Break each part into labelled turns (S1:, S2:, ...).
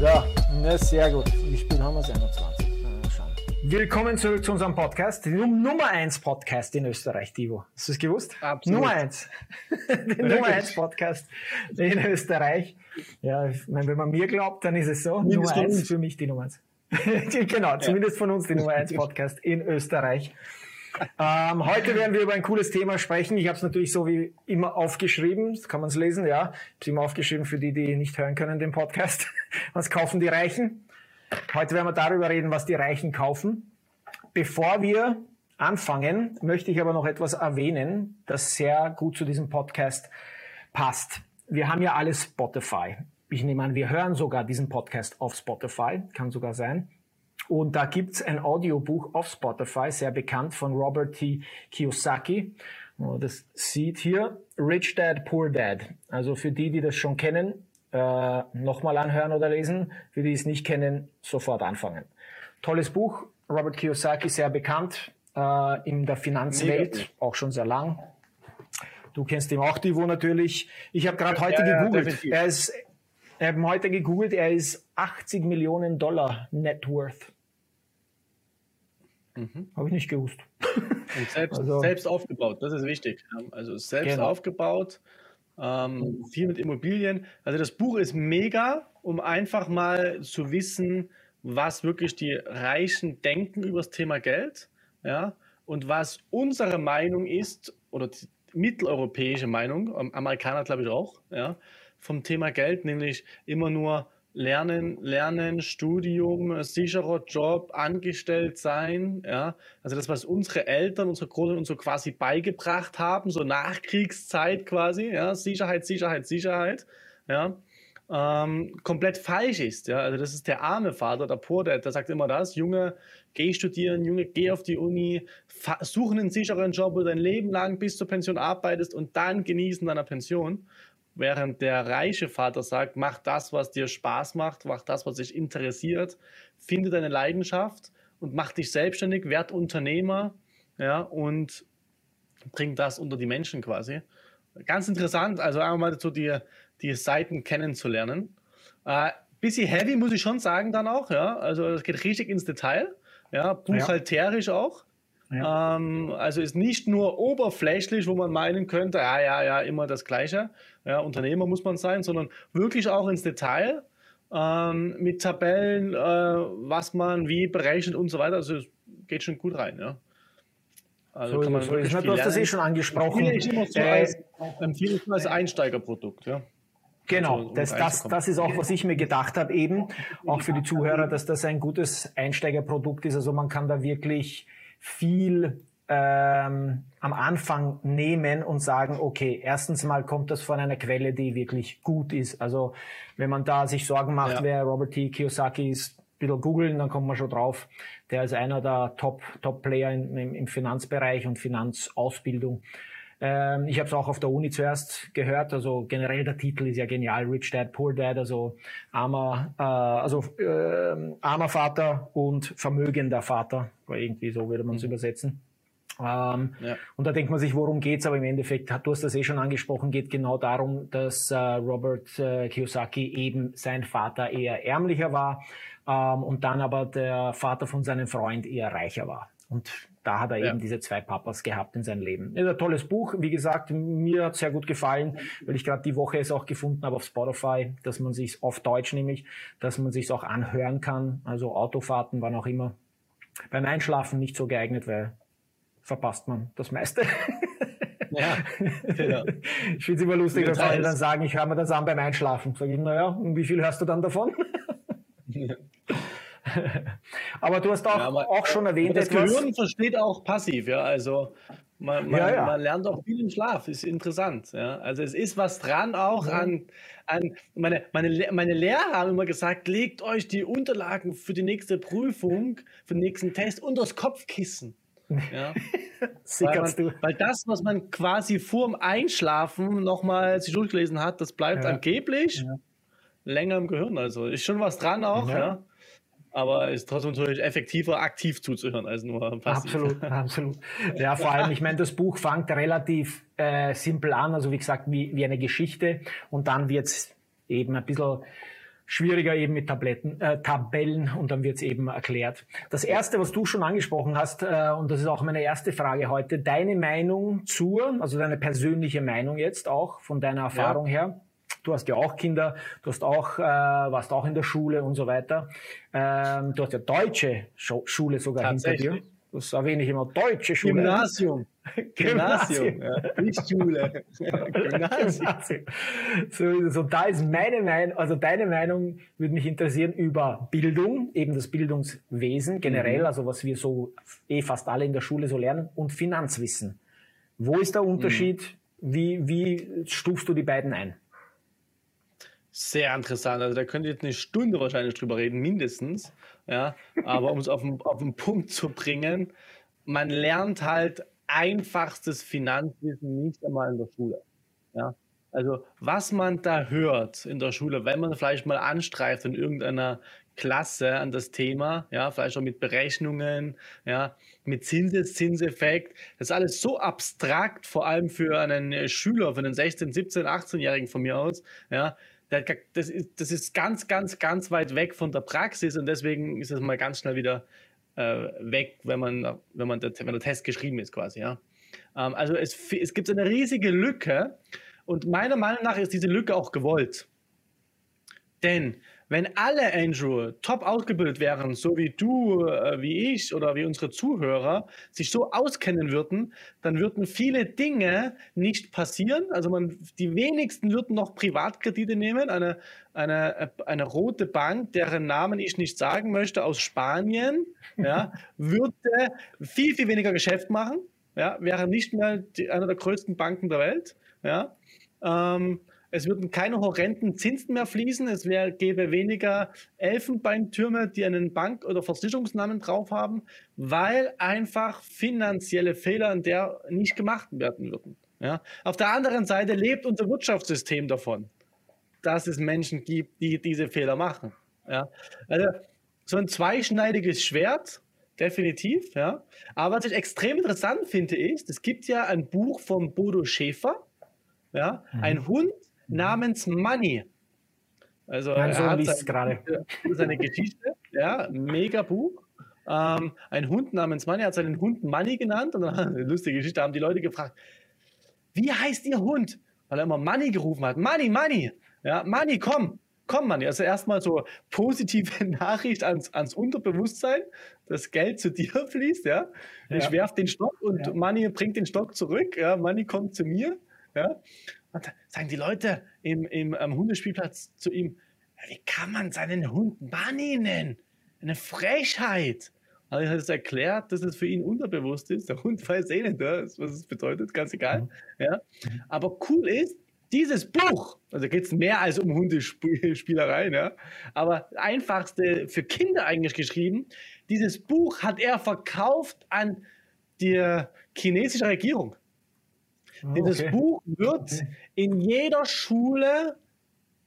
S1: Ja, na, sehr gut. Wie spät haben wir es? 21. Na, schauen. Willkommen zurück zu unserem Podcast, dem Nummer 1 Podcast in Österreich, Divo. Hast du es gewusst?
S2: Absolut.
S1: Nummer 1. Der Nummer 1 Podcast in Österreich. Ja, ich meine, wenn man mir glaubt, dann ist es so.
S2: Zumindest
S1: Nummer
S2: von
S1: 1
S2: uns.
S1: für mich die Nummer 1. genau, zumindest von uns die Nummer 1 Podcast in Österreich. Ähm, heute werden wir über ein cooles Thema sprechen. Ich habe es natürlich so wie immer aufgeschrieben. Das kann man es lesen, ja. Ich habe es immer aufgeschrieben für die, die nicht hören können, den Podcast. Was kaufen die Reichen? Heute werden wir darüber reden, was die Reichen kaufen. Bevor wir anfangen, möchte ich aber noch etwas erwähnen, das sehr gut zu diesem Podcast passt. Wir haben ja alle Spotify. Ich nehme an, wir hören sogar diesen Podcast auf Spotify, kann sogar sein. Und da gibt's ein Audiobuch auf Spotify, sehr bekannt von Robert T. Kiyosaki. Oh, Das sieht hier Rich Dad, Poor Dad. Also für die, die das schon kennen, äh, nochmal anhören oder lesen. Für die es nicht kennen, sofort anfangen. Tolles Buch. Robert Kiyosaki, sehr bekannt äh, in der Finanzwelt,
S2: Mega
S1: auch schon sehr lang. Du kennst ihn auch, Divo, natürlich. Ich habe gerade heute
S2: Ja, ja,
S1: gegoogelt.
S2: definitiv.
S1: er ist, ich habe heute gegoogelt, er ist 80 Millionen Dollar Net Worth. Habe ich nicht gewusst.
S2: Und selbst,
S1: Also-
S2: selbst aufgebaut, das ist wichtig. Also selbst
S1: Genau.
S2: aufgebaut, ähm, viel mit Immobilien. Also das Buch ist mega, um einfach mal zu wissen, was wirklich die Reichen denken über das Thema Geld, ja, und was unsere Meinung ist, oder die mitteleuropäische Meinung, am- Amerikaner glaube ich auch, ja, vom Thema Geld, nämlich immer nur Lernen, Lernen, Studium, sicherer Job, angestellt sein, ja. Also das, was unsere Eltern, unsere Großeltern uns so quasi beigebracht haben, so Nachkriegszeit quasi, ja. Sicherheit, Sicherheit, Sicherheit, ja. Ähm, komplett falsch ist, ja. Also das ist der arme Vater, der Poor Dad, der sagt immer das, Junge, geh studieren, Junge, geh auf die Uni, such einen sicheren Job, wo du dein Leben lang bis zur Pension arbeitest und dann genießen deiner Pension. Während der reiche Vater sagt, mach das, was dir Spaß macht, mach das, was dich interessiert, finde deine Leidenschaft und mach dich selbstständig, werd Unternehmer, ja, und bring das unter die Menschen quasi. Ganz interessant, also einmal so die, die Seiten kennenzulernen. Äh, bisschen heavy, muss ich schon sagen, dann auch, ja. Also es geht richtig ins Detail, ja, buchhalterisch auch.
S1: Ja.
S2: Ähm, also ist nicht nur oberflächlich, wo man meinen könnte, ja, ja, ja, immer das Gleiche. Ja, Unternehmer muss man sein, sondern wirklich auch ins Detail ähm, mit Tabellen, äh, was man wie berechnet und so weiter. Also es geht schon gut rein, ja. Also
S1: So
S2: kann man
S1: so es.
S2: viel
S1: Du hast das eh schon angesprochen.
S2: Empfehle ich immer so
S1: Äh,
S2: als, empfehle ich immer als Einsteigerprodukt, ja.
S1: Genau,
S2: Also, um
S1: das, das, das ist auch, was ich mir gedacht habe, eben auch für die Zuhörer, dass das ein gutes Einsteigerprodukt ist. Also man kann da wirklich viel ähm, am Anfang nehmen und sagen, okay, erstens mal kommt das von einer Quelle, die wirklich gut ist. Also wenn man da sich Sorgen macht,
S2: Ja.
S1: wer Robert T. Kiyosaki ist, ein bisschen googeln, dann kommt man schon drauf. Der ist einer der Top, Top-Player im, im, im Finanzbereich und Finanzausbildung. Ähm, ich habe es auch auf der Uni zuerst gehört. Also generell der Titel ist ja genial: Rich Dad, Poor Dad. Also armer, äh, also ähm, armer Vater und vermögender Vater. Irgendwie so würde man es übersetzen. Ähm,
S2: Ja.
S1: Und da denkt man sich, worum geht's? Aber im Endeffekt, du hast das eh schon angesprochen, geht genau darum, dass äh, Robert äh, Kiyosaki eben sein Vater eher ärmlicher war ähm, und dann aber der Vater von seinem Freund eher reicher war. Und da hat er
S2: Ja.
S1: eben diese zwei Papas gehabt in seinem Leben. Ist ein tolles Buch. Wie gesagt, mir hat sehr gut gefallen, weil ich gerade die Woche es auch gefunden habe auf Spotify, dass man sich auf Deutsch nämlich, dass man sich auch anhören kann. Also Autofahrten, wann auch immer. Beim Einschlafen nicht so geeignet, weil verpasst man das meiste.
S2: Ja, genau.
S1: Ich finde es immer lustig, wenn. Freunde dann sagen, ich höre mir das an beim Einschlafen. Sag ich, naja, und wie viel hörst du dann davon? Aber du hast auch,
S2: Ja, aber-
S1: auch schon erwähnt
S2: das
S1: etwas.
S2: Gehirn versteht auch passiv, ja. Also man, man,
S1: Ja, ja.
S2: man lernt auch viel im Schlaf, ist interessant. Ja. Also es ist was dran auch an, an meine, meine, meine Lehrer haben immer gesagt, legt euch die Unterlagen für die nächste Prüfung, für den nächsten Test unter das Kopfkissen. Ja. Weil, man,
S1: du.
S2: weil das, was man quasi vorm Einschlafen nochmal sich durchgelesen hat, das bleibt angeblich länger im Gehirn. Also ist schon was dran auch,
S1: Ja.
S2: Aber es ist trotzdem natürlich effektiver, aktiv zuzuhören, als nur
S1: passiv. Absolut, absolut. Ja, vor allem, ich meine, das Buch fängt relativ äh, simpel an, also wie gesagt, wie, wie eine Geschichte und dann wird es eben ein bisschen schwieriger eben mit Tabletten, äh, Tabellen und dann wird es eben erklärt. Das erste, was du schon angesprochen hast, äh, und das ist auch meine erste Frage heute, deine Meinung zur, also deine persönliche Meinung jetzt auch von deiner Erfahrung ja. her. Du hast ja auch Kinder, du hast auch, äh, warst auch in der Schule und so weiter. Ähm, du hast ja deutsche Schule sogar hinter dir. Das erwähne ich immer, deutsche Schule.
S2: Gymnasium. Gymnasium, ja. nicht Schule.
S1: Gymnasium. So, so, da ist meine Meinung, also deine Meinung würde mich interessieren über Bildung, eben das Bildungswesen generell, mhm. also was wir so eh fast alle in der Schule so lernen, und Finanzwissen. Wo ist der Unterschied? Mhm. Wie, wie stufst du die beiden ein?
S2: Sehr interessant. Also da könnt ihr jetzt eine Stunde wahrscheinlich drüber reden, mindestens. Ja, aber um es auf den, auf den Punkt zu bringen, man lernt halt einfachstes Finanzwissen nicht einmal in der Schule. Ja, also was man da hört in der Schule, wenn man vielleicht mal anstreift in irgendeiner Klasse an das Thema, ja, vielleicht auch mit Berechnungen, ja, mit Zinseszinseffekt, das ist alles so abstrakt, vor allem für einen Schüler, für einen 16, 17, 18-Jährigen von mir aus, ja, das ist, das ist ganz, ganz, ganz weit weg von der Praxis und deswegen ist es mal ganz schnell wieder äh, weg, wenn man, wenn man der, wenn der Test geschrieben ist, quasi. Ja. Ähm, also es, es gibt eine riesige Lücke und meiner Meinung nach ist diese Lücke auch gewollt. Denn wenn alle, Andrew, top ausgebildet wären, so wie du, äh, wie ich oder wie unsere Zuhörer, sich so auskennen würden, dann würden viele Dinge nicht passieren. Also man, die wenigsten würden noch Privatkredite nehmen. Eine, eine, eine rote Bank, deren Namen ich nicht sagen möchte, aus Spanien, ja, würde viel, viel weniger Geschäft machen. Ja, wäre nicht mehr die, eine der größten Banken der Welt. Ja. Ähm, es würden keine horrenden Zinsen mehr fließen. Es wär, gäbe weniger Elfenbeintürme, die einen Bank- oder Versicherungsnamen drauf haben, weil einfach finanzielle Fehler in der nicht gemacht werden würden. Ja? Auf der anderen Seite lebt unser Wirtschaftssystem davon, dass es Menschen gibt, die diese Fehler machen. Ja? Also so ein zweischneidiges Schwert, definitiv. Ja? Aber was ich extrem interessant finde, ist, es gibt ja ein Buch von Bodo Schäfer, ja? Mhm. ein Hund, namens Money.
S1: Also mein Sohn liest gerade.
S2: Seine Geschichte, ja, mega Buch. Ähm, ein Hund namens Money hat seinen Hund Money genannt und dann eine lustige Geschichte haben die Leute gefragt, wie heißt ihr Hund? Weil er immer Money gerufen hat. Money, Money. Ja, Money, komm, komm, Money. Also erstmal so positive Nachricht ans, ans Unterbewusstsein, dass Geld zu dir fließt, ja. Ich ja. werf den Stock und ja. Money bringt den Stock zurück, ja. Money kommt zu mir, ja. Sagen die Leute im, im am Hundespielplatz zu ihm, wie kann man seinen Hund Bunny nennen? Eine Frechheit. Also ich habe es erklärt, dass es für ihn unterbewusst ist. Der Hund weiß eh nicht, was es bedeutet, ganz egal. Mhm. Ja. Aber cool ist, dieses Buch, also geht es mehr als um Hundespielereien, ja, aber einfachste für Kinder eigentlich geschrieben, dieses Buch hat er verkauft an die chinesische Regierung. Dieses okay. Buch wird okay. in jeder Schule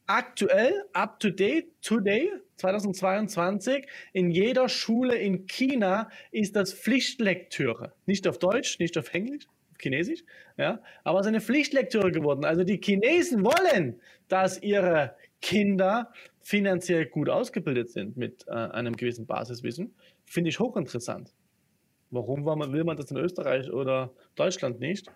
S2: aktuell, up to date, today, 2022, in jeder Schule in China ist das Pflichtlektüre. Nicht auf Deutsch, nicht auf Englisch, auf Chinesisch, ja, aber es ist eine Pflichtlektüre geworden. Also die Chinesen wollen, dass ihre Kinder finanziell gut ausgebildet sind mit äh, einem gewissen Basiswissen. Finde ich hochinteressant. Warum will man das in Österreich oder Deutschland nicht?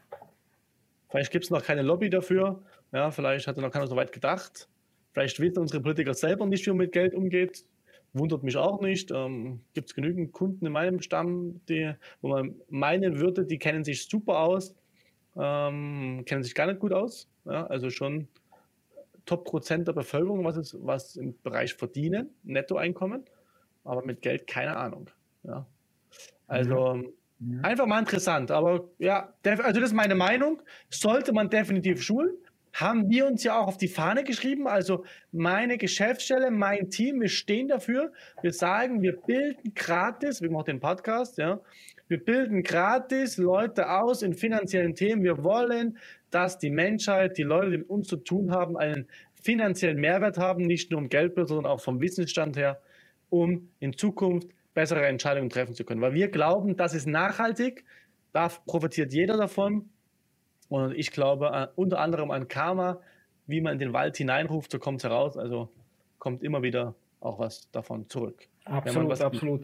S2: Vielleicht gibt es noch keine Lobby dafür. Ja, vielleicht hat noch keiner so weit gedacht. Vielleicht wissen unsere Politiker selber nicht, wie man mit Geld umgeht. Wundert mich auch nicht. Ähm, gibt es genügend Kunden in meinem Stamm, die, wo man meinen würde, die kennen sich super aus, ähm, kennen sich gar nicht gut aus. Ja, also schon Top-Prozent der Bevölkerung, was, ist, was im Bereich verdienen, Nettoeinkommen, aber mit Geld keine Ahnung. Ja. Also mhm. Einfach mal interessant, aber ja, also das ist meine Meinung. Sollte man definitiv schulen. Haben wir uns ja auch auf die Fahne geschrieben. Also meine Geschäftsstelle, mein Team, wir stehen dafür. Wir sagen, wir bilden gratis, wir machen den Podcast, ja. Wir bilden gratis Leute aus in finanziellen Themen. Wir wollen, dass die Menschheit, die Leute, die mit uns zu tun haben, einen finanziellen Mehrwert haben, nicht nur im Geldbeutel, sondern auch vom Wissensstand her. um in Zukunft bessere Entscheidungen treffen zu können. Weil wir glauben, das ist nachhaltig, da profitiert jeder davon. Und ich glaube an, unter anderem an Karma, wie man in den Wald hineinruft, so kommt es heraus. Also kommt immer wieder auch was davon zurück.
S1: Absolut, absolut.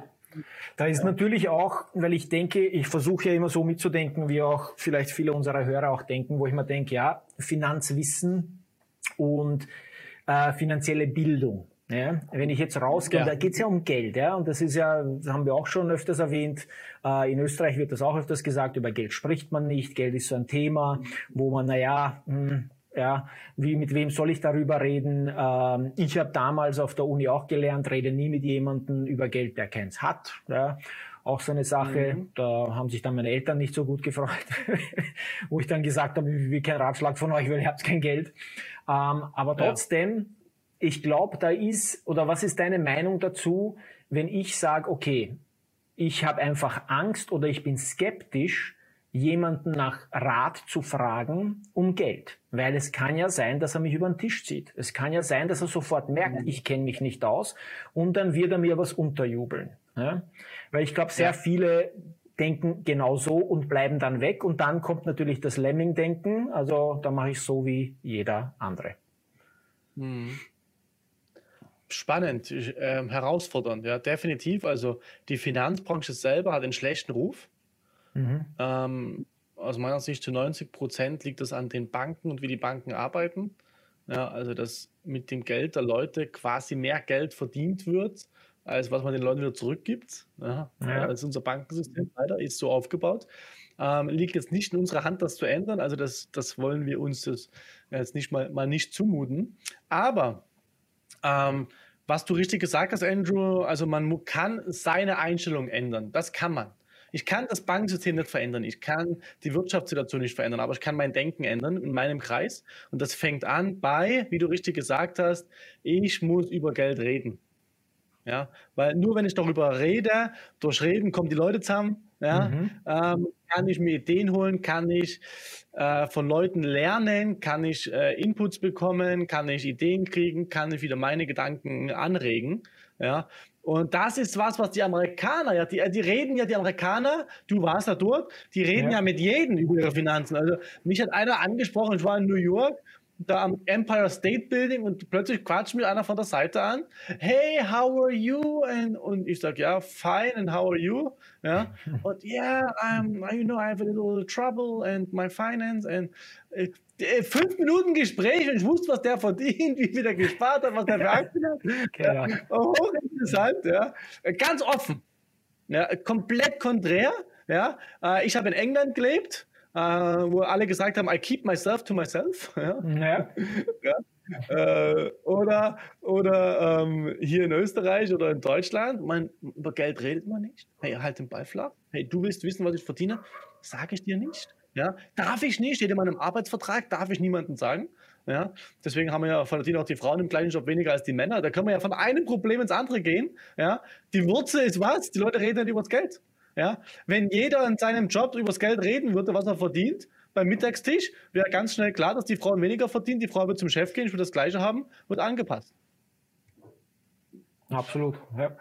S1: Da ist natürlich auch, weil ich denke, ich versuche ja immer so mitzudenken, wie auch vielleicht viele unserer Hörer auch denken, wo ich mir denke, ja, Finanzwissen und äh, finanzielle Bildung. Ja, wenn ich jetzt rausgehe, ja. da geht es ja um Geld, ja, und das ist ja, das haben wir auch schon öfters erwähnt. Äh, in Österreich wird das auch öfters gesagt, über Geld spricht man nicht. Geld ist so ein Thema, wo man, naja, hm, ja, wie mit wem soll ich darüber reden? Ähm, ich habe damals auf der Uni auch gelernt, rede nie mit jemandem über Geld, der keins hat. Ja. Auch so eine Sache, mhm. da haben sich dann meine Eltern nicht so gut gefreut, wo ich dann gesagt habe, ich will keinen Ratschlag von euch, weil ihr habt kein Geld. Ähm, aber trotzdem, ich glaube, da ist, oder was ist deine Meinung dazu, wenn ich sage, okay, ich habe einfach Angst oder ich bin skeptisch, jemanden nach Rat zu fragen um Geld. Weil es kann ja sein, dass er mich über den Tisch zieht. Es kann ja sein, dass er sofort merkt, mhm. ich kenne mich nicht aus und dann wird er mir was unterjubeln. Ja? Weil ich glaube, sehr ja. viele denken genau so und bleiben dann weg und dann kommt natürlich das Lemming-Denken, also da mache ich so wie jeder andere.
S2: Mhm spannend, äh, herausfordernd, ja, definitiv. Also die Finanzbranche selber hat einen schlechten Ruf. Mhm. Ähm, aus meiner Sicht zu 90 Prozent liegt das an den Banken und wie die Banken arbeiten. Ja, also dass mit dem Geld der Leute quasi mehr Geld verdient wird, als was man den Leuten wieder zurückgibt. Ja, ja. Also unser Bankensystem leider ist so aufgebaut. Ähm, liegt jetzt nicht in unserer Hand, das zu ändern. Also das, das wollen wir uns jetzt nicht mal, mal nicht zumuten. Aber ähm, was du richtig gesagt hast, Andrew, also man kann seine Einstellung ändern. Das kann man. Ich kann das Bankensystem nicht verändern. Ich kann die Wirtschaftssituation nicht verändern, aber ich kann mein Denken ändern in meinem Kreis. Und das fängt an bei, wie du richtig gesagt hast, ich muss über Geld reden. Ja, weil nur wenn ich darüber rede, durch Reden kommen die Leute zusammen. Ja, mhm. ähm, kann ich mir Ideen holen, kann ich äh, von Leuten lernen, kann ich äh, Inputs bekommen, kann ich Ideen kriegen, kann ich wieder meine Gedanken anregen. Ja, und das ist was, was die Amerikaner, ja, die, die reden ja, die Amerikaner, du warst da dort, die reden ja. ja mit jedem über ihre Finanzen. Also mich hat einer angesprochen, ich war in New York da am Empire State Building und plötzlich quatscht mir einer von der Seite an. Hey, how are you? And, und ich sage, ja, fine, and how are you? Ja, und yeah, I'm, you know, I have a little trouble and my finance and äh, äh, fünf Minuten Gespräch und ich wusste, was der verdient, wie viel der gespart hat, was der für Aktien hat. Ja, hochinteressant, ja. Ganz offen. Ja, komplett konträr. Ja, äh, ich habe in England gelebt äh, wo alle gesagt haben, I keep myself to myself. Ja. ja. ja. Äh, oder oder ähm, hier in Österreich oder in Deutschland, man, über Geld redet man nicht. Hey, halt den Ball flach. Hey, du willst wissen, was ich verdiene? Sage ich dir nicht. Ja, darf ich nicht, steht in meinem Arbeitsvertrag, darf ich niemandem sagen. Ja, deswegen haben wir ja verdienen auch die Frauen im gleichen Job weniger als die Männer. Da können wir ja von einem Problem ins andere gehen. Ja, die Wurzel ist was? Die Leute reden nicht über das Geld. Ja? Wenn jeder in seinem Job über das Geld reden würde, was er verdient, beim Mittagstisch wäre ganz schnell klar, dass die Frauen weniger verdienen, die Frau wird zum Chef gehen, ich will das Gleiche haben, wird angepasst.
S1: Absolut. Ja.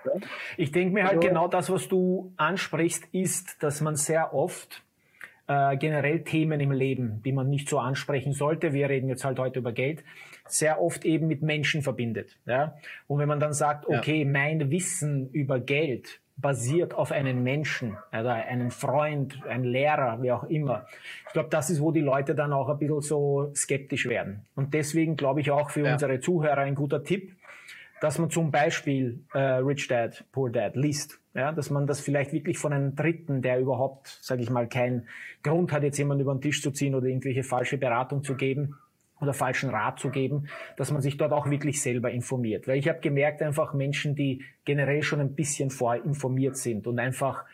S1: Ich denke mir halt also, genau das, was du ansprichst, ist, dass man sehr oft äh, generell Themen im Leben, die man nicht so ansprechen sollte, wir reden jetzt halt heute über Geld, sehr oft eben mit Menschen verbindet. Ja? Und wenn man dann sagt, okay, ja. mein Wissen über Geld basiert auf einen Menschen oder einen Freund, einen Lehrer, wie auch immer. Ich glaube, das ist, wo die Leute dann auch ein bisschen so skeptisch werden. Und deswegen glaube ich auch für ja. unsere Zuhörer ein guter Tipp, dass man zum Beispiel äh, Rich Dad, Poor Dad liest. Ja, dass man das vielleicht wirklich von einem Dritten, der überhaupt, sage ich mal, keinen Grund hat, jetzt jemanden über den Tisch zu ziehen oder irgendwelche falsche Beratung zu geben, oder falschen Rat zu geben, dass man sich dort auch wirklich selber informiert. Weil ich habe gemerkt, einfach Menschen, die generell schon ein bisschen vorinformiert sind und einfach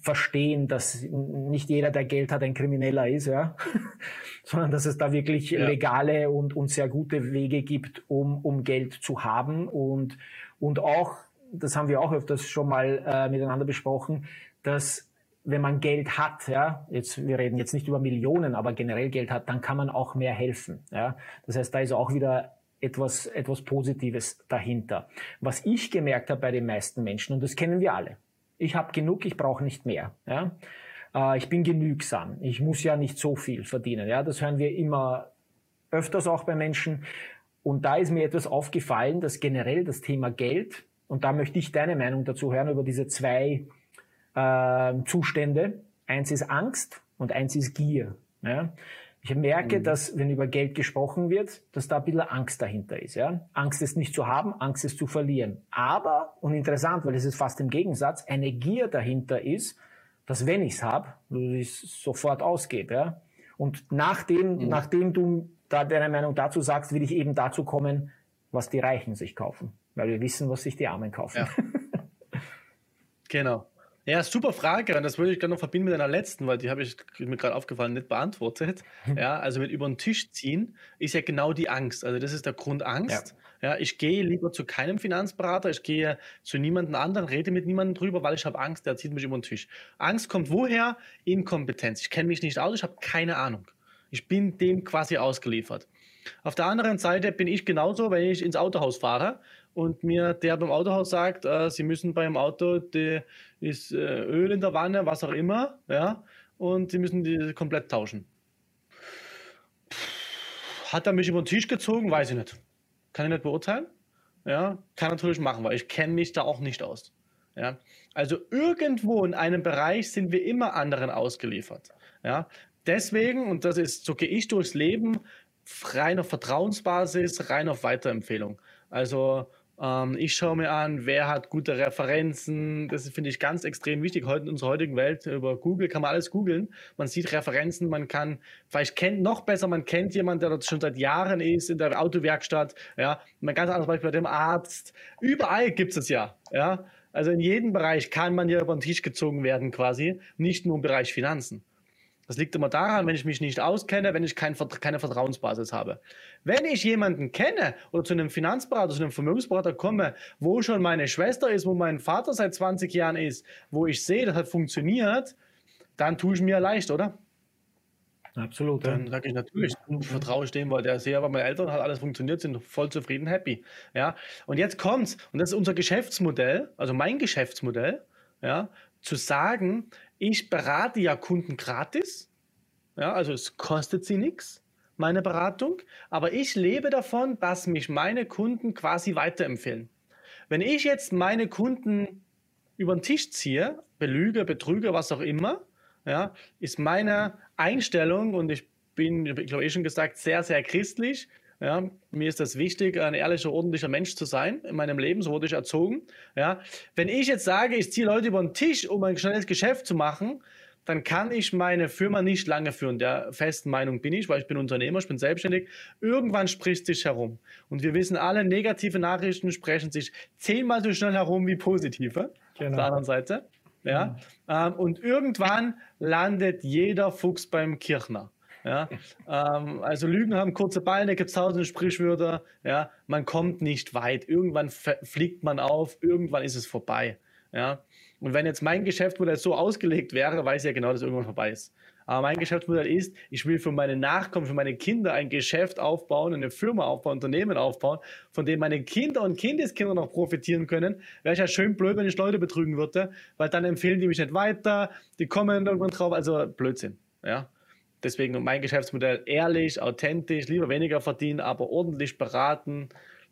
S1: verstehen, dass nicht jeder, der Geld hat, ein Krimineller ist, ja, sondern dass es da wirklich ja. legale und, und sehr gute Wege gibt, um, um Geld zu haben und, und auch, das haben wir auch öfters schon mal äh, miteinander besprochen, dass wenn man Geld hat, ja, jetzt, wir reden jetzt nicht über Millionen, aber generell Geld hat, dann kann man auch mehr helfen, ja. Das heißt, da ist auch wieder etwas, etwas Positives dahinter. Was ich gemerkt habe bei den meisten Menschen, und das kennen wir alle, ich habe genug, ich brauche nicht mehr. Ja? Äh, ich bin genügsam, ich muss ja nicht so viel verdienen. Ja? Das hören wir immer öfters auch bei Menschen. Und da ist mir etwas aufgefallen, dass generell das Thema Geld, und da möchte ich deine Meinung dazu hören, über diese zwei äh, Zustände. Eins ist Angst und eins ist Gier. Ja? Ich merke, mhm. dass, wenn über Geld gesprochen wird, dass da ein bisschen Angst dahinter ist. Ja? Angst es nicht zu haben, Angst es zu verlieren. Aber, und interessant, weil es ist fast im Gegensatz, eine Gier dahinter ist, dass wenn ich es habe, ich sofort ausgebe. Ja? Und nachdem, mhm. nachdem du da deine Meinung dazu sagst, will ich eben dazu kommen, was die Reichen sich kaufen. Weil wir wissen, was sich die Armen kaufen. Ja.
S2: genau. Ja, super Frage. Und das würde ich gerne noch verbinden mit einer letzten, weil die habe ich mir gerade aufgefallen, nicht beantwortet. Hm. Ja, also mit über den Tisch ziehen ist ja genau die Angst. Also das ist der Grund Angst. Ja. ja, ich gehe lieber zu keinem Finanzberater, ich gehe zu niemandem anderen, rede mit niemandem drüber, weil ich habe Angst, der zieht mich über den Tisch. Angst kommt woher? Inkompetenz. Ich kenne mich nicht aus, ich habe keine Ahnung. Ich bin dem quasi ausgeliefert. Auf der anderen Seite bin ich genauso, wenn ich ins Autohaus fahre und mir der beim Autohaus sagt, äh, Sie müssen beim Auto, die, ist äh, Öl in der Wanne, was auch immer, ja, und Sie müssen die komplett tauschen. Hat er mich über den Tisch gezogen? Weiß ich nicht. Kann ich nicht beurteilen. Ja, kann natürlich machen, weil ich kenne mich da auch nicht aus. Ja, also irgendwo in einem Bereich sind wir immer anderen ausgeliefert. Ja, deswegen, und das ist, so gehe ich durchs Leben, rein auf Vertrauensbasis, rein auf Weiterempfehlung. Also ähm, ich schaue mir an, wer hat gute Referenzen. Das finde ich ganz extrem wichtig. Heute in unserer heutigen Welt über Google kann man alles googeln. Man sieht Referenzen, man kann, vielleicht kennt noch besser, man kennt jemanden, der dort schon seit Jahren ist in der Autowerkstatt. Ja, ein ganz anderes Beispiel bei dem Arzt. Überall gibt es ja. Ja, also in jedem Bereich kann man ja über den Tisch gezogen werden quasi, nicht nur im Bereich Finanzen. Das liegt immer daran, wenn ich mich nicht auskenne, wenn ich kein, keine Vertrauensbasis habe. Wenn ich jemanden kenne oder zu einem Finanzberater, zu einem Vermögensberater komme, wo schon meine Schwester ist, wo mein Vater seit 20 Jahren ist, wo ich sehe, das hat funktioniert, dann tue ich mir leicht, oder?
S1: Absolut.
S2: Dann sage ich natürlich, vertraue ich dem, weil der sehr, weil meine Eltern hat alles funktioniert, sind voll zufrieden, happy. Ja. Und jetzt kommt's, und das ist unser Geschäftsmodell, also mein Geschäftsmodell, ja, zu sagen, ich berate ja Kunden gratis. Ja, also es kostet sie nichts, meine Beratung. Aber ich lebe davon, dass mich meine Kunden quasi weiterempfehlen. Wenn ich jetzt meine Kunden über den Tisch ziehe, belüge, betrüge, was auch immer, ja, ist meine Einstellung und ich bin, ich glaube, eh schon gesagt, sehr, sehr christlich. Ja, mir ist das wichtig, ein ehrlicher, ordentlicher Mensch zu sein in meinem Leben, so wurde ich erzogen. Ja, wenn ich jetzt sage, ich ziehe Leute über den Tisch, um ein schnelles Geschäft zu machen, dann kann ich meine Firma nicht lange führen. Der festen Meinung bin ich, weil ich bin Unternehmer, ich bin selbstständig. Irgendwann spricht sich herum. Und wir wissen alle, negative Nachrichten sprechen sich zehnmal so schnell herum wie positive. Genau. Auf der anderen Seite. Ja. ja. Ähm, und irgendwann landet jeder Fuchs beim Kirchner. Ja? ähm, also Lügen haben kurze Beine, gibt es tausende Sprichwörter. Ja? Man kommt nicht weit. Irgendwann fliegt man auf, irgendwann ist es vorbei. Ja? Und wenn jetzt mein Geschäftsmodell so ausgelegt wäre, weiß ich ja genau, dass irgendwann vorbei ist. Aber mein Geschäftsmodell ist, ich will für meine Nachkommen, für meine Kinder ein Geschäft aufbauen, eine Firma aufbauen, ein Unternehmen aufbauen, von dem meine Kinder und Kindeskinder noch profitieren können. Wäre ich ja schön blöd, wenn ich Leute betrügen würde, weil dann empfehlen die mich nicht weiter, die kommen irgendwann drauf, also Blödsinn. Ja. Deswegen mein Geschäftsmodell ehrlich, authentisch, lieber weniger verdienen, aber ordentlich beraten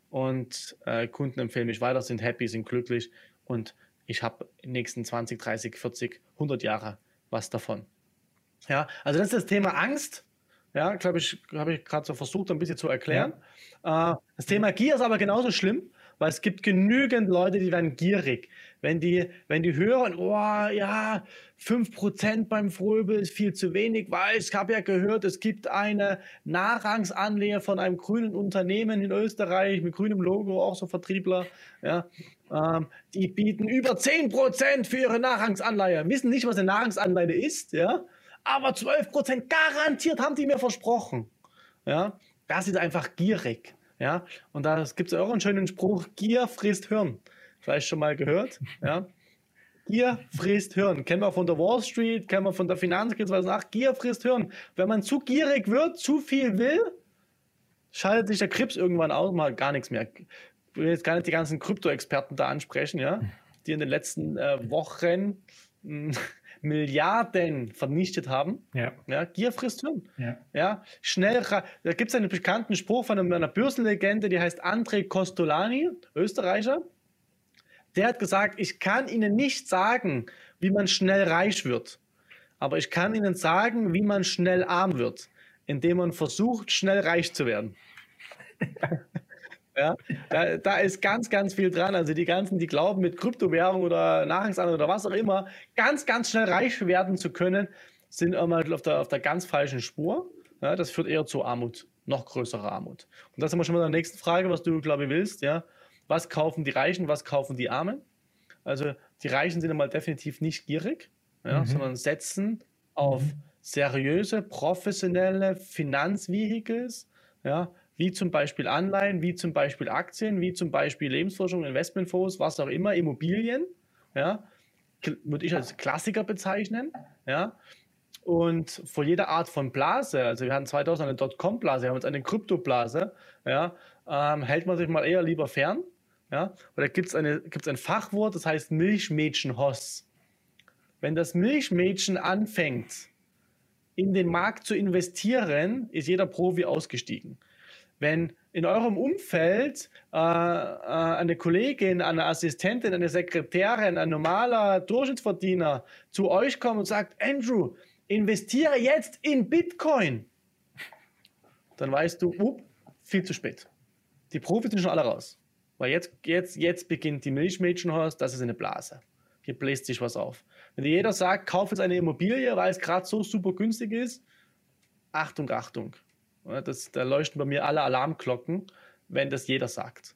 S2: und äh, Kunden empfehlen mich weiter, sind happy, sind glücklich und ich habe in den nächsten 20, 30, 40, 100 Jahre was davon. Ja, also das ist das Thema Angst. Ja, glaube ich, habe ich gerade so versucht, ein bisschen zu erklären. Ja. Äh, das Thema Gier ist aber genauso schlimm, weil es gibt genügend Leute, die werden gierig. Wenn die, wenn die hören, oh ja, 5% beim Fröbel ist viel zu wenig, weil ich habe ja gehört, es gibt eine Nachrangsanleihe von einem grünen Unternehmen in Österreich mit grünem Logo, auch so Vertriebler, ja, ähm, die bieten über 10% für ihre Nachrangsanleihe. Wissen nicht, was eine Nachrangsanleihe ist, ja, aber 12% garantiert haben die mir versprochen. Ja, das ist einfach gierig. Ja, und da gibt es auch einen schönen Spruch, Gier frisst Hirn. Vielleicht schon mal gehört, ja. Gier frisst Hirn. Kennen wir von der Wall Street, kennen wir von der Finanzkrise, was nach. Gier frisst Hirn. Wenn man zu gierig wird, zu viel will, schaltet sich der Krips irgendwann auch mal gar nichts mehr. Ich will jetzt gar nicht die ganzen Krypto-Experten da ansprechen, ja, die in den letzten äh, Wochen hm, Milliarden vernichtet haben. Ja. ja Gier frisst Hirn. Ja. ja. Schnell, da gibt es einen bekannten Spruch von einer Börsenlegende, die heißt André Costolani, Österreicher. Der hat gesagt, ich kann Ihnen nicht sagen, wie man schnell reich wird. Aber ich kann Ihnen sagen, wie man schnell arm wird, indem man versucht, schnell reich zu werden. ja, da, da, ist ganz, ganz viel dran. Also die ganzen, die glauben, mit Kryptowährung oder Nahrungsanbau oder was auch immer, ganz, ganz schnell reich werden zu können, sind immer auf der, auf der ganz falschen Spur. Ja, das führt eher zu Armut, noch größerer Armut. Und das sind wir schon mal in der nächsten Frage, was du, glaube ich, willst. Ja? Was kaufen die Reichen, was kaufen die Armen? Also die Reichen sind einmal definitiv nicht gierig, ja, mhm. sondern setzen auf mhm. seriöse, professionelle Finanzvehicles, ja, wie zum Beispiel Anleihen, wie zum Beispiel Aktien, wie zum Beispiel Lebensforschung, Investmentfonds, was auch immer, Immobilien, ja, würde ich als Klassiker bezeichnen, ja. Und vor jeder Art von Blase, also wir hatten 2000 eine Dotcom-Blase, wir haben jetzt eine Kryptoblase, ja, ähm, hält man sich mal eher lieber fern, ja? Oder gibt es gibt's ein Fachwort, das heißt Milchmädchenhoss. Wenn das Milchmädchen anfängt, in den Markt zu investieren, ist jeder Profi ausgestiegen. Wenn in eurem Umfeld äh, äh, eine Kollegin, eine Assistentin, eine Sekretärin, ein normaler Durchschnittsverdiener zu euch kommt und sagt, Andrew, investiere jetzt in Bitcoin, dann weißt du, up, viel zu spät. Die Profis sind schon alle raus. Weil jetzt, jetzt, jetzt beginnt die Milchmädchenhorst, das ist eine Blase. Hier bläst sich was auf. Wenn dir jeder sagt, kauf jetzt eine Immobilie, weil es gerade so super günstig ist, Achtung, Achtung. Das, da leuchten bei mir alle Alarmglocken, wenn das jeder sagt.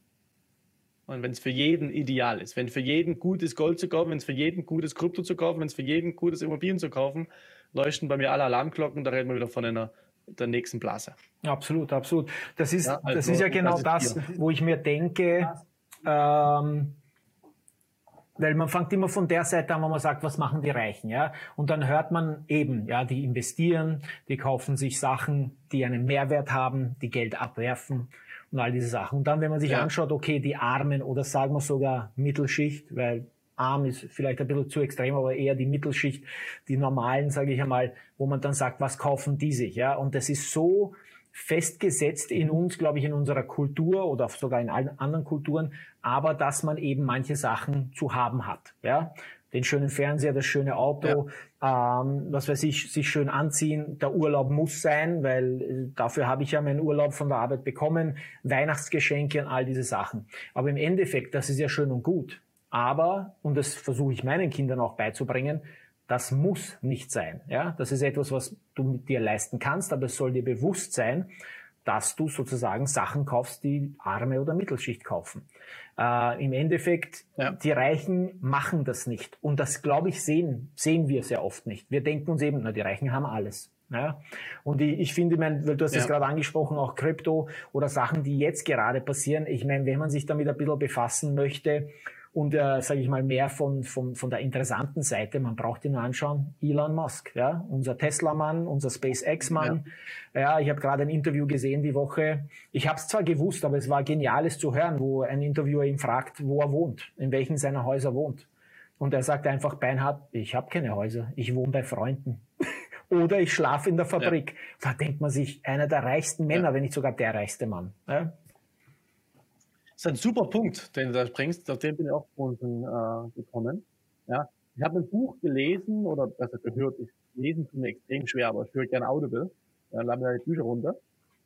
S2: Und wenn es für jeden ideal ist, wenn für jeden gut ist, Gold zu kaufen, wenn es für jeden gut ist, Krypto zu kaufen, wenn es für jeden gut ist, Immobilien zu kaufen, leuchten bei mir alle Alarmglocken. Da reden wir wieder von einer der nächsten Blase.
S1: Absolut, absolut. Das ist, ja, also, das ist ja genau das, das wo ich mir denke, ähm, weil man fängt immer von der Seite an, wo man sagt, was machen die Reichen, ja? Und dann hört man eben, ja, die investieren, die kaufen sich Sachen, die einen Mehrwert haben, die Geld abwerfen und all diese Sachen. Und dann, wenn man sich ja. anschaut, okay, die Armen oder sagen wir sogar Mittelschicht, weil arm ist vielleicht ein bisschen zu extrem, aber eher die Mittelschicht, die normalen, sage ich einmal, wo man dann sagt, was kaufen die sich, ja? Und das ist so festgesetzt in uns, glaube ich, in unserer Kultur oder sogar in allen anderen Kulturen, aber dass man eben manche Sachen zu haben hat, ja? Den schönen Fernseher, das schöne Auto, ja. ähm, was weiß ich, sich schön anziehen. Der Urlaub muss sein, weil äh, dafür habe ich ja meinen Urlaub von der Arbeit bekommen, Weihnachtsgeschenke und all diese Sachen. Aber im Endeffekt, das ist ja schön und gut. Aber, und das versuche ich meinen Kindern auch beizubringen, das muss nicht sein. Ja, das ist etwas, was du mit dir leisten kannst, aber es soll dir bewusst sein, dass du sozusagen Sachen kaufst, die Arme oder Mittelschicht kaufen. Äh, Im Endeffekt, ja. die Reichen machen das nicht. Und das, glaube ich, sehen, sehen wir sehr oft nicht. Wir denken uns eben, na, die Reichen haben alles. Ja, und ich, ich finde, ich mein, weil du hast es ja. gerade angesprochen, auch Krypto oder Sachen, die jetzt gerade passieren. Ich meine, wenn man sich damit ein bisschen befassen möchte, und äh, sage ich mal mehr von, von, von der interessanten Seite. Man braucht ihn nur anschauen. Elon Musk, ja, unser Tesla-Mann, unser SpaceX-Mann. Ja. ja. ich habe gerade ein Interview gesehen die Woche. Ich habe es zwar gewusst, aber es war geniales zu hören, wo ein Interviewer ihn fragt, wo er wohnt, in welchen seiner Häuser wohnt. Und er sagt einfach beinhart, ich habe keine Häuser, ich wohne bei Freunden. Oder ich schlafe in der Fabrik. Ja. Da denkt man sich, einer der reichsten Männer, ja. wenn nicht sogar der reichste Mann. Ja?
S2: Das ist ein super Punkt, den du da bringst. Auf den bin ich auch schon äh, gekommen. Ja, ich habe ein Buch gelesen oder besser gehört. Ich lesen tut mir extrem schwer, aber ich höre gerne Audible. Ja, lade mir die Bücher runter.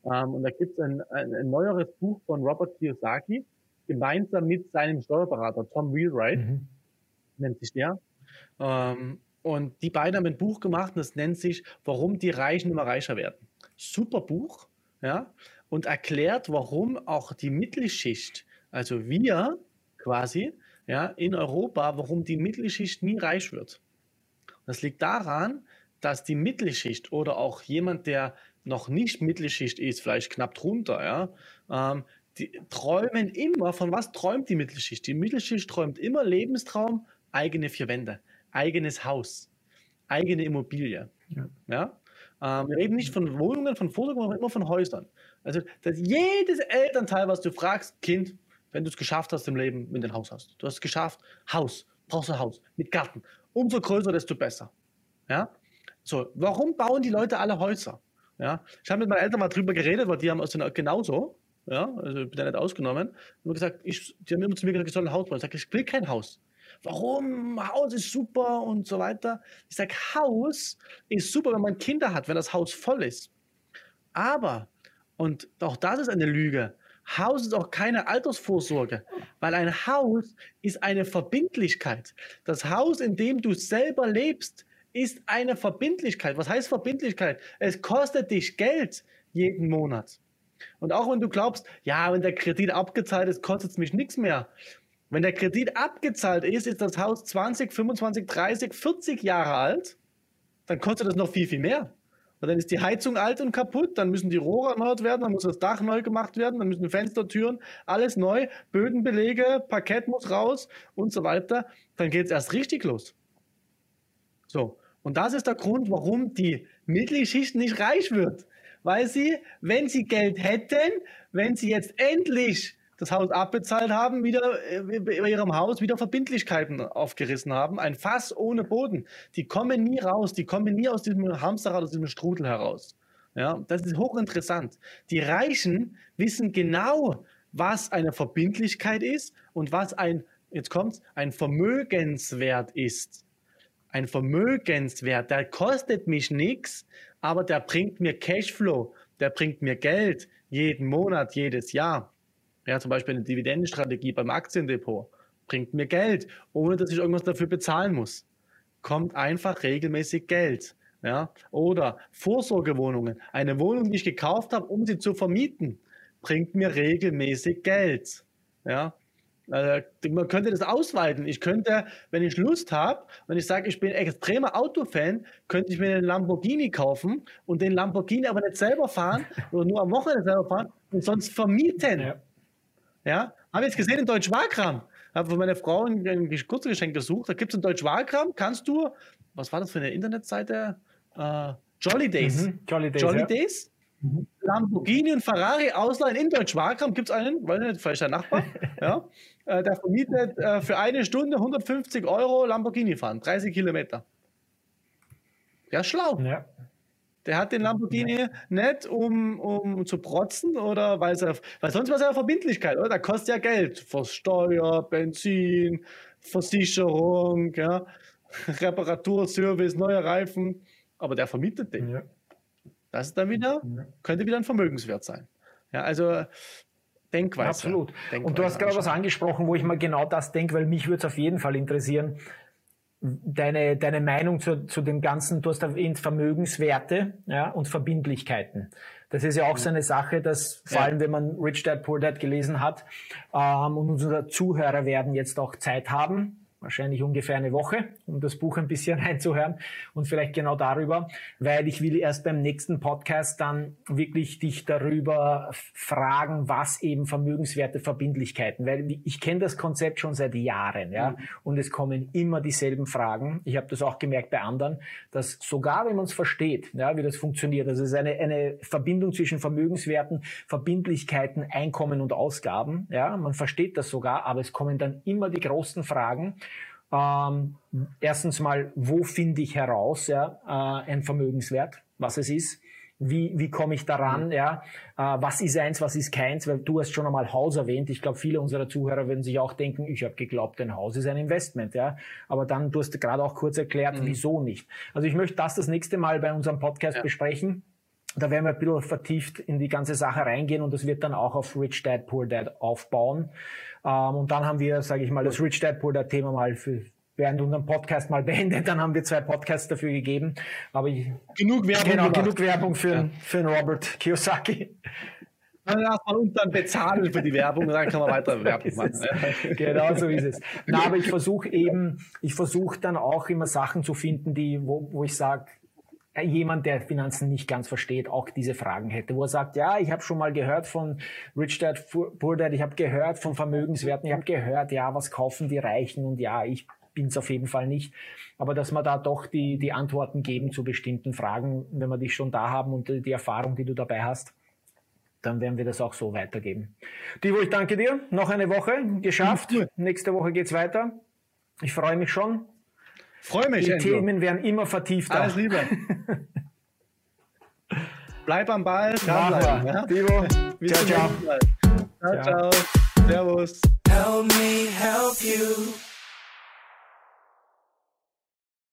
S2: Ähm, und da gibt es ein, ein, ein, neueres Buch von Robert Kiyosaki gemeinsam mit seinem Steuerberater Tom Wheelwright mhm. nennt sich der. Ähm, und die beiden haben ein Buch gemacht und das nennt sich Warum die Reichen immer reicher werden. Super Buch, ja und erklärt, warum auch die Mittelschicht, also wir quasi, ja, in Europa, warum die Mittelschicht nie reich wird. Das liegt daran, dass die Mittelschicht oder auch jemand, der noch nicht Mittelschicht ist, vielleicht knapp drunter, ja, ähm, die träumen immer, von was träumt die Mittelschicht? Die Mittelschicht träumt immer Lebenstraum, eigene vier Wände, eigenes Haus, eigene Immobilie. Ja. ja? Ähm, wir reden nicht von Wohnungen, von sondern immer von Häusern. Also dass jedes Elternteil, was du fragst, Kind, wenn du es geschafft hast im Leben, wenn du ein Haus hast. Du hast es geschafft, Haus, brauchst ein Haus mit Garten. Umso größer, desto besser. Ja? So, warum bauen die Leute alle Häuser? Ja? Ich habe mit meinen Eltern mal drüber geredet, weil die haben es genauso. Ja, also ich bin da nicht ausgenommen. Und gesagt, ich, die haben immer zu mir gesagt, ich soll ein Haus bauen. Ich sage, ich will kein Haus. Warum? Haus ist super und so weiter. Ich sage, Haus ist super, wenn man Kinder hat, wenn das Haus voll ist. Aber, und auch das ist eine Lüge, Haus ist auch keine Altersvorsorge, weil ein Haus ist eine Verbindlichkeit. Das Haus, in dem du selber lebst, ist eine Verbindlichkeit. Was heißt Verbindlichkeit? Es kostet dich Geld jeden Monat. Und auch wenn du glaubst, ja, wenn der Kredit abgezahlt ist, kostet es mich nichts mehr. Wenn der Kredit abgezahlt ist, ist das Haus 20, 25, 30, 40 Jahre alt, dann kostet es noch viel, viel mehr. Dann ist die Heizung alt und kaputt, dann müssen die Rohre erneuert werden, dann muss das Dach neu gemacht werden, dann müssen Fenster, Türen, alles neu, Bödenbelege, Parkett muss raus und so weiter. Dann geht es erst richtig los. So. Und das ist der Grund, warum die Mittelschicht nicht reich wird. Weil sie, wenn sie Geld hätten, wenn sie jetzt endlich das Haus abbezahlt haben, wieder äh, bei ihrem Haus wieder Verbindlichkeiten aufgerissen haben. Ein Fass ohne Boden. Die kommen nie raus, die kommen nie aus diesem Hamsterrad, aus diesem Strudel heraus. Ja, das ist hochinteressant. Die Reichen wissen genau, was eine Verbindlichkeit ist und was ein, jetzt kommt's, ein Vermögenswert ist. Ein Vermögenswert, der kostet mich nichts, aber der bringt mir Cashflow, der bringt mir Geld jeden Monat, jedes Jahr. Ja, zum Beispiel eine Dividendenstrategie beim Aktiendepot bringt mir Geld, ohne dass ich irgendwas dafür bezahlen muss. Kommt einfach regelmäßig Geld. Ja? Oder Vorsorgewohnungen. Eine Wohnung, die ich gekauft habe, um sie zu vermieten, bringt mir regelmäßig Geld. Ja? Also, man könnte das ausweiten. Ich könnte, wenn ich Lust habe, wenn ich sage, ich bin extremer Autofan, könnte ich mir einen Lamborghini kaufen und den Lamborghini aber nicht selber fahren oder nur am Wochenende selber fahren und sonst vermieten. Ja. Ja, habe jetzt gesehen in Deutsch Wahlkram. Habe für meine Frau ein, ein Kurzgeschenk gesucht. Da gibt es in Deutsch Wahlkram. Kannst du, was war das für eine Internetseite? Uh, Jolly Days. Mhm, Jolly Days. Jolly ja. Days. Mhm. Lamborghini und Ferrari ausleihen in Deutsch Wahlkram. Gibt es einen, weiß nicht, vielleicht der Nachbar, ja, äh, der vermietet äh, für eine Stunde 150 Euro Lamborghini fahren, 30 Kilometer. Ja, schlau. Ja. Der hat den Lamborghini nicht, um, um zu protzen oder weil, er, weil sonst war es ja Verbindlichkeit, oder? Da kostet ja Geld. Steuer, Benzin, Versicherung, ja, Reparatur, Service, neue Reifen. Aber der vermietet den. Ja. Das ist dann wieder, könnte wieder ein Vermögenswert sein. Ja, also Denkweise.
S1: Absolut. Denkweise und du hast gerade was angesprochen, wo ich mal genau das denke, weil mich würde es auf jeden Fall interessieren deine, deine Meinung zu, zu dem Ganzen, du hast erwähnt Vermögenswerte ja, und Verbindlichkeiten. Das ist ja auch so eine Sache, dass vor allem, wenn man Rich Dad Poor Dad gelesen hat ähm, und unsere Zuhörer werden jetzt auch Zeit haben, wahrscheinlich ungefähr eine Woche, um das Buch ein bisschen reinzuhören und vielleicht genau darüber, weil ich will erst beim nächsten Podcast dann wirklich dich darüber fragen, was eben vermögenswerte Verbindlichkeiten, weil ich kenne das Konzept schon seit Jahren, ja, mhm. und es kommen immer dieselben Fragen. Ich habe das auch gemerkt bei anderen, dass sogar wenn man es versteht, ja, wie das funktioniert, also es ist eine, eine Verbindung zwischen Vermögenswerten, Verbindlichkeiten, Einkommen und Ausgaben, ja, man versteht das sogar, aber es kommen dann immer die großen Fragen, ähm, erstens mal, wo finde ich heraus, ja, äh, ein Vermögenswert, was es ist? Wie, wie komme ich daran? Mhm. Ja, äh, was ist eins, was ist keins? Weil du hast schon einmal Haus erwähnt. Ich glaube, viele unserer Zuhörer würden sich auch denken, ich habe geglaubt, ein Haus ist ein Investment. Ja, aber dann du hast gerade auch kurz erklärt, mhm. wieso nicht. Also ich möchte das das nächste Mal bei unserem Podcast ja. besprechen. Da werden wir ein bisschen vertieft in die ganze Sache reingehen und das wird dann auch auf Rich Dad Poor Dad aufbauen. Ähm, und dann haben wir, sage ich mal, das Rich Dad Poor Dad Thema mal für während unserem Podcast mal beendet. Dann haben wir zwei Podcasts dafür gegeben. Aber ich,
S2: genug Werbung.
S1: Genau, genug Werbung für, ja. für Robert Kiyosaki.
S2: Dann erstmal uns dann bezahlen für die Werbung und dann kann man weiter Werbung machen.
S1: genau so ist es. Na, aber ich versuche eben, ich versuche dann auch immer Sachen zu finden, die, wo, wo ich sage, jemand, der Finanzen nicht ganz versteht, auch diese Fragen hätte, wo er sagt, ja, ich habe schon mal gehört von Rich Dad, Poor Dad, ich habe gehört von Vermögenswerten, ich habe gehört, ja, was kaufen die Reichen und ja, ich bin es auf jeden Fall nicht. Aber dass wir da doch die, die Antworten geben zu bestimmten Fragen, wenn wir dich schon da haben und die Erfahrung, die du dabei hast. dann werden wir das auch so weitergeben. Divo, ich danke dir. Noch eine Woche geschafft. Nächste Woche geht's weiter. Ich freue mich schon.
S2: Freue mich.
S1: Die Andrew. Themen werden immer vertiefter.
S2: Alles Liebe. Bleib am Ball. Dranbleiben,
S1: ja? Divo.
S2: ciao, ciao. Ciao, ciao. Servus. Help me help you.